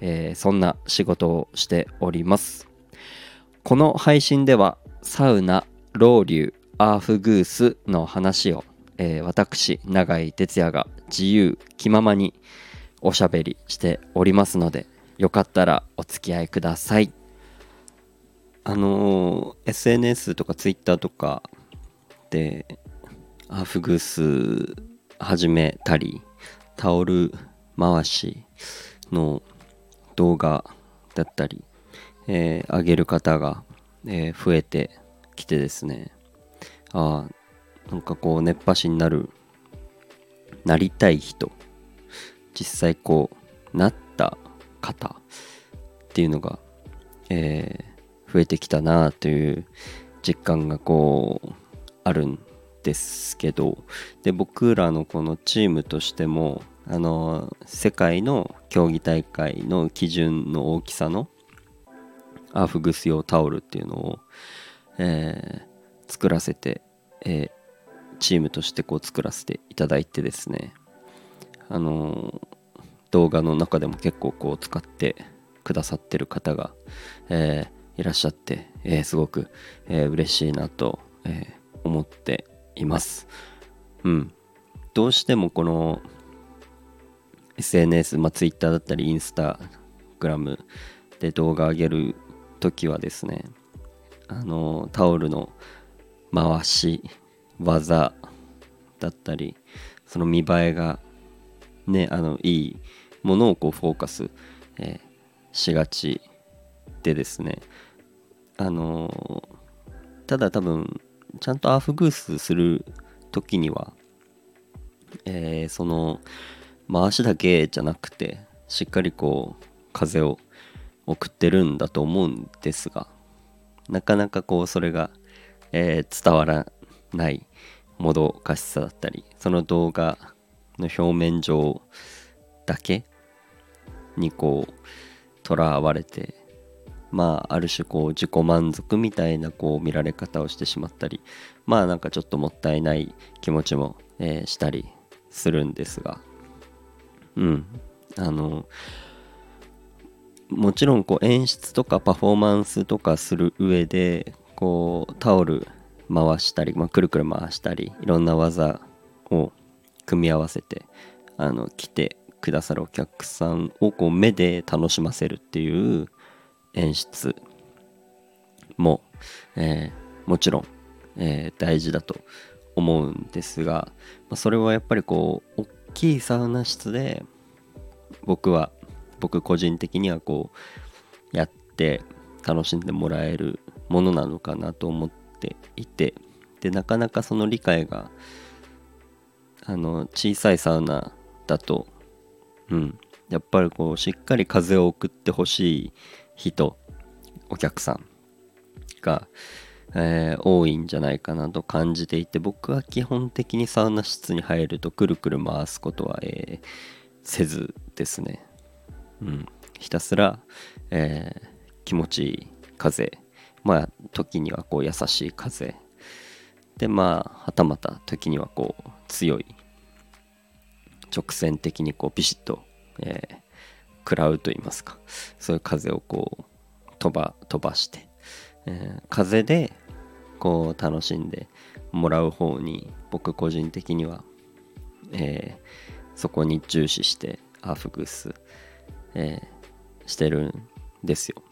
えー、そんな仕事をしております。この配信ではサウナロウリュアーフグースの話を、えー、私永井哲也が自由気ままにおしゃべりしておりますのでよかったらお付き合いください。あのー、SNS とか Twitter とかでアーフグース始めたりタオル回しの動画だったり、えー、上げる方が、えー、増えてきてですね。ああなんかこう熱波師になるなりたい人実際こうなった方っていうのが、えー、増えてきたなという実感がこうあるんですけどで僕らのこのチームとしてもあの世界の競技大会の基準の大きさのアーフグス用タオルっていうのを、えー、作らせて、えー、チームとしてこう作らせていただいてですね。あの動画の中でも結構こう使ってくださってる方が、え、いらっしゃって、え、すごく、えー、嬉しいなと、え思っています。うん。どうしてもこの SNS、まあ、Twitter だったりインスタグラムで動画上げる時はですねあのタオルの回し技だったりその見栄えがねあのいいものをこうフォーカス、えー、しがちでですねあのただ多分ちゃんとアーフグースする時には、えー、その回しだけじゃなくてしっかりこう風を送ってるんだと思うんですがなかなかこうそれが、えー、伝わらないもどかしさだったりその動画の表面上だけにこうとらわれてまあある種こう自己満足みたいなこう見られ方をしてしまったりまあなんかちょっともったいない気持ちも、えー、したりするんですが。うん。あのもちろんこう演出とかパフォーマンスとかする上でこうタオル回したり、まあ、くるくる回したりいろんな技を組み合わせてあの来てくださるお客さんをこう目で楽しませるっていう演出も、えー、もちろん、えー、大事だと思うんですが、まあ、それはやっぱりこう大きいサウナ室で僕は僕個人的にはこうやって楽しんでもらえるものなのかなと思っていてでなかなかその理解があの小さいサウナだとうんやっぱりこうしっかり風を送ってほしい人お客さんが、えー、多いんじゃないかなと感じていて僕は基本的にサウナ室に入るとくるくる回すことは、えー、せずですね、うん、ひたすら、えー、気持ちいい風。まあ時にはこう優しい風。でまあはたまた時にはこう強い。直線的にこうビシッと、えー、食らうと言いますか。そういう風をこう飛ば飛ばして、えー、風でこう楽しんでもらう方に僕個人的には、えー、そこに重視してアフグス、えー、してるんですよ。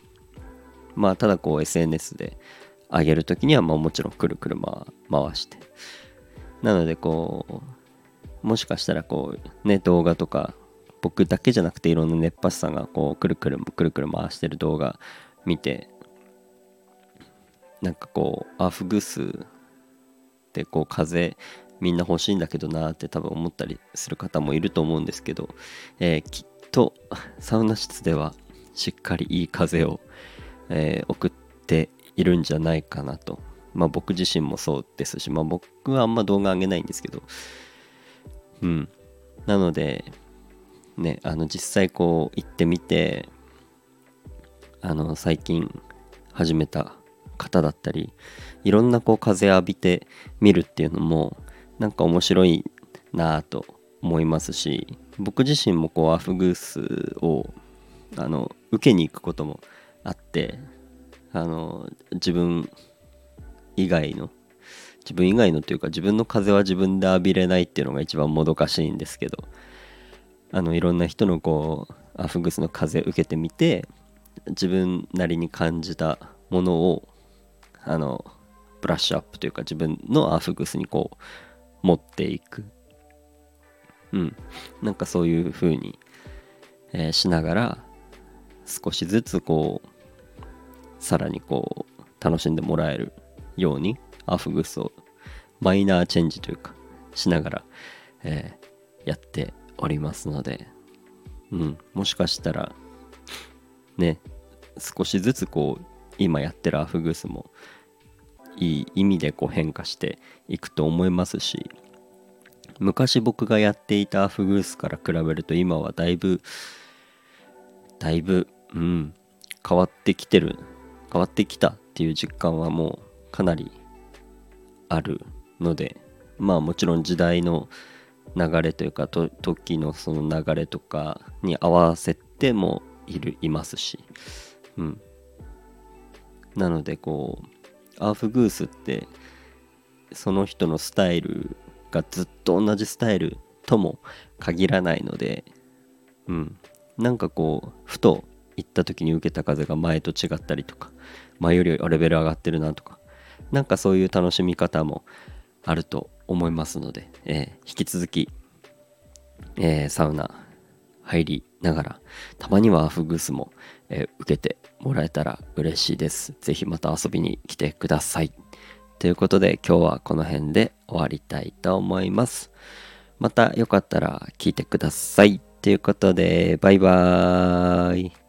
まあただこう SNS で上げる時にはまあもちろんくるくる回して。なのでこうもしかしたらこうね動画とか僕だけじゃなくていろんな熱波師さんがこうくるくるくるくる回してる動画見てなんかこうアフグスってこう風みんな欲しいんだけどなって多分思ったりする方もいると思うんですけど、えー、きっとサウナ室ではしっかりいい風を、えー、送っているんじゃないかなと。まあ僕自身もそうですし、まあ僕はあんま動画上げないんですけど、うん。なので、ね、あの実際こう行ってみて、あの最近始めた方だったり、いろんなこう風浴びてみるっていうのも、なんか面白いなぁと思いますし、僕自身もこうアフグースをあの受けに行くこともあってあの自分以外の自分以外のというか自分の風は自分で浴びれないっていうのが一番もどかしいんですけどあのいろんな人のこうアフグスの風受けてみて自分なりに感じたものをあのブラッシュアップというか自分のアフグスにこう持っていく。うん。なんかそういう風に、えー、しながら少しずつこうさらにこう楽しんでもらえるようにアフグスをマイナーチェンジというかしながら、えー、やっておりますので、うん、もしかしたらね少しずつこう今やってるアフグースもいい意味でこう変化していくと思いますし昔僕がやっていたアフグースから比べると今はだいぶだいぶうん変わってきてる変わってきたっていう実感はもうかなりあるのでまあもちろん時代の流れというかと時のその流れとかに合わせてもいるいますし。うん。なのでこうアーフグースってその人のスタイルがずっと同じスタイルとも限らないのでうん。なんかこうふと行った時に受けた風が前と違ったりとか前よりレベル上がってるなとかなんかそういう楽しみ方もあると思いますので、えー、引き続き、えー、サウナ入りながらたまにはアフグースも、えー、受けてもらえたら嬉しいです。ぜひまた遊びに来てください。ということで今日はこの辺で終わりたいと思います。またよかったら聞いてください。ということでバイバーイ。